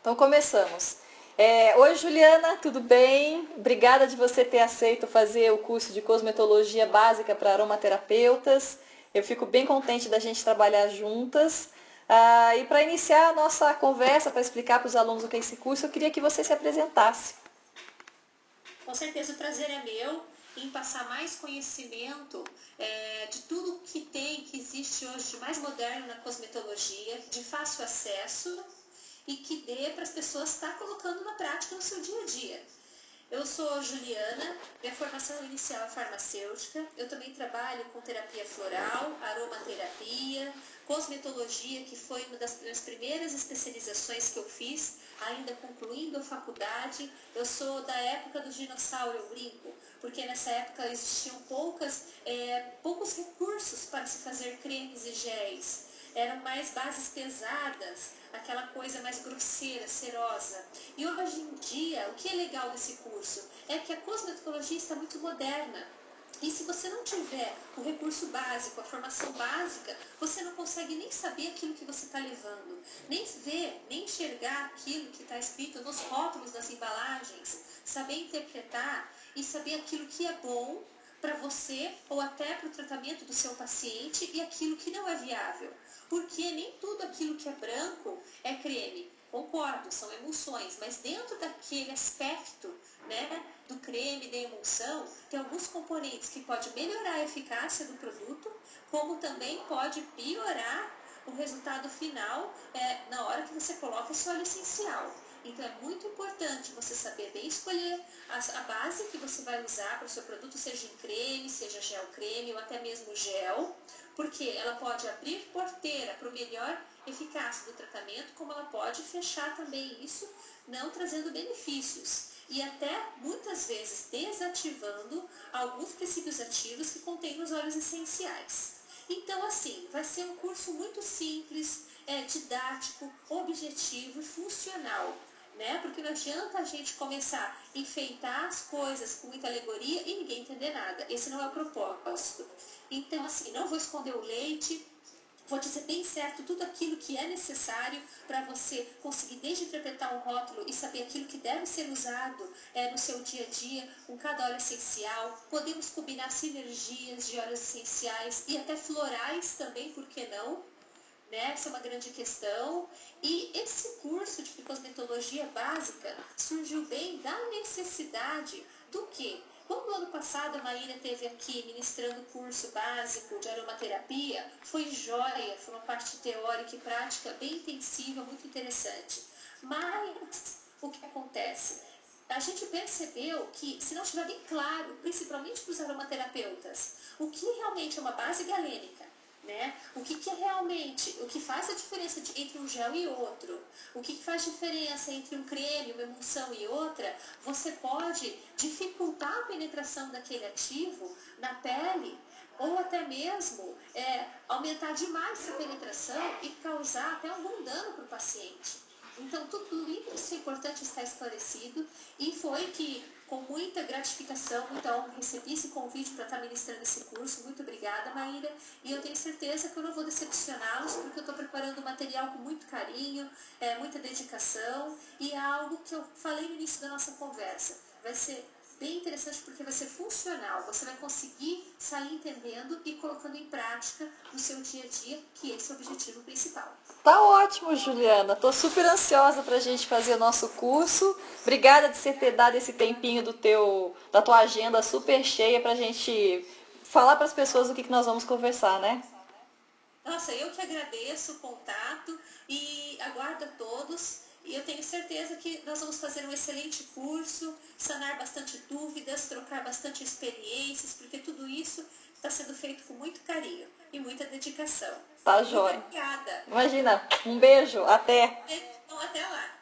Então começamos. É, Oi Juliana, tudo bem? Obrigada de você ter aceito fazer o curso de cosmetologia básica para aromaterapeutas. Eu fico bem contente da gente trabalhar juntas. Ah, e para iniciar a nossa conversa, para explicar para os alunos o que é esse curso, eu queria que você se apresentasse. Com certeza o prazer é meu em passar mais conhecimento é, de tudo que tem, que existe hoje de mais moderno na cosmetologia, de fácil acesso e que dê para as pessoas estar tá colocando na prática no seu dia a dia. Eu sou Juliana, minha formação inicial é farmacêutica. Eu também trabalho com terapia floral, aromaterapia, cosmetologia, que foi uma das minhas primeiras especializações que eu fiz, ainda concluindo a faculdade. Eu sou da época do dinossauro, eu brinco, porque nessa época existiam poucas, é, poucos recursos para se fazer cremes e géis. Eram mais bases pesadas, aquela coisa mais grosseira, serosa. E hoje em dia, o que é legal desse curso é que a cosmetologia está muito moderna. E se você não tiver o recurso básico, a formação básica, você não consegue nem saber aquilo que você está levando, nem ver, nem enxergar aquilo que está escrito nos rótulos das embalagens, saber interpretar e saber aquilo que é bom para você ou até para o tratamento do seu paciente e aquilo que não é viável. Porque nem tudo aquilo que é branco é creme. Concordo, são emulsões, mas dentro daquele aspecto né, do creme, da emulsão, tem alguns componentes que pode melhorar a eficácia do produto, como também pode piorar o resultado final é, na hora que você coloca esse óleo essencial. Então é muito importante você saber bem escolher a, base que você vai usar para o seu produto, seja em creme, seja gel creme ou até mesmo gel, porque ela pode abrir porteira para o melhor eficácia do tratamento, como ela pode fechar também isso, não trazendo benefícios e até muitas vezes desativando alguns princípios ativos que contém nos óleos essenciais. Então, assim, vai ser um curso muito simples, é, didático, objetivo e funcional. Né? Porque não adianta a gente começar a enfeitar as coisas com muita alegoria e ninguém entender nada. Esse não é o propósito. Então, assim, não vou esconder o leite, vou dizer bem certo tudo aquilo que é necessário para você conseguir desde interpretar um rótulo e saber aquilo que deve ser usado é, no seu dia a dia com cada óleo essencial. Podemos combinar sinergias de óleos essenciais e até florais também, por que não? Né? Essa é uma grande questão. E esse curso de cosmetologia básica surgiu bem da necessidade do? Como no ano passado a Maíra teve aqui ministrando curso básico de aromaterapia, foi joia, foi uma parte teórica e prática bem intensiva, muito interessante. Mas o que acontece? A gente percebeu que, se não estiver bem claro, principalmente para os aromaterapeutas, o que realmente é uma base galênica, né? O que, que é realmente, o que faz a diferença de, entre um gel e outro, o que, que faz diferença entre um creme, uma emulsão e outra, você pode dificultar a penetração daquele ativo na pele ou até mesmo é, aumentar demais essa penetração e causar até algum dano para o paciente. Então, tudo isso é importante estar esclarecido e foi que, com muita gratificação, então, recebi esse convite para estar ministrando esse curso. Muito obrigada, Maíra. E eu tenho certeza que eu não vou decepcioná-los, porque eu estou preparando o material com muito carinho, é, muita dedicação e é algo que eu falei no início da nossa conversa. Vai ser bem interessante porque vai ser funcional. Você vai conseguir sair entendendo e colocando em prática no seu dia a dia, que esse é o objetivo principal. Tá ótimo, Juliana. Tô super ansiosa para a gente fazer o nosso curso. Obrigada de você ter dado esse tempinho do teu, da tua agenda super cheia para a gente falar para as pessoas o que, que nós vamos conversar, né? Nossa, eu que agradeço o contato e aguardo a todos. E eu tenho certeza que nós vamos fazer um excelente curso, sanar bastante dúvidas, trocar bastante experiências, porque tudo isso está sendo feito com muito carinho e muita dedicação. Tá, Joia. Obrigada. Imagina, um beijo, até. Então, até lá.